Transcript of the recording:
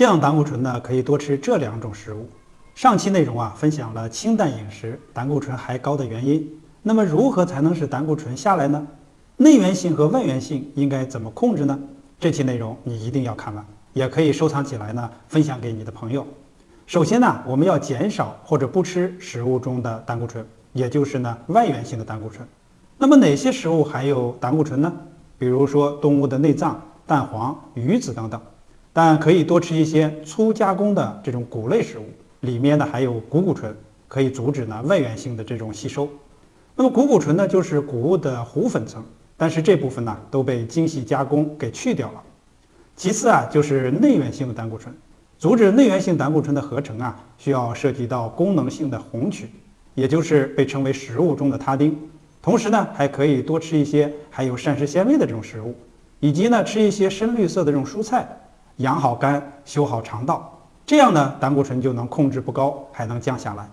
降胆固醇呢，可以多吃这两种食物。上期内容啊，分享了清淡饮食胆固醇还高的原因。那么如何才能使胆固醇下来呢？内源性和外源性应该怎么控制呢？这期内容你一定要看完，也可以收藏起来呢，分享给你的朋友。首先呢，我们要减少或者不吃食物中的胆固醇，也就是呢外源性的胆固醇。那么哪些食物含有胆固醇呢？比如说动物的内脏、蛋黄、鱼子等等。但可以多吃一些粗加工的这种谷类食物，里面呢含有谷固醇，可以阻止呢外源性的这种吸收。那么谷固醇呢就是谷物的糊粉层，但是这部分呢都被精细加工给去掉了。其次啊就是内源性的胆固醇，阻止内源性胆固醇的合成啊，需要涉及到功能性的红曲，也就是被称为食物中的他汀。同时呢还可以多吃一些含有膳食纤维的这种食物，以及呢吃一些深绿色的这种蔬菜。养好肝，修好肠道，这样呢，胆固醇就能控制不高，还能降下来。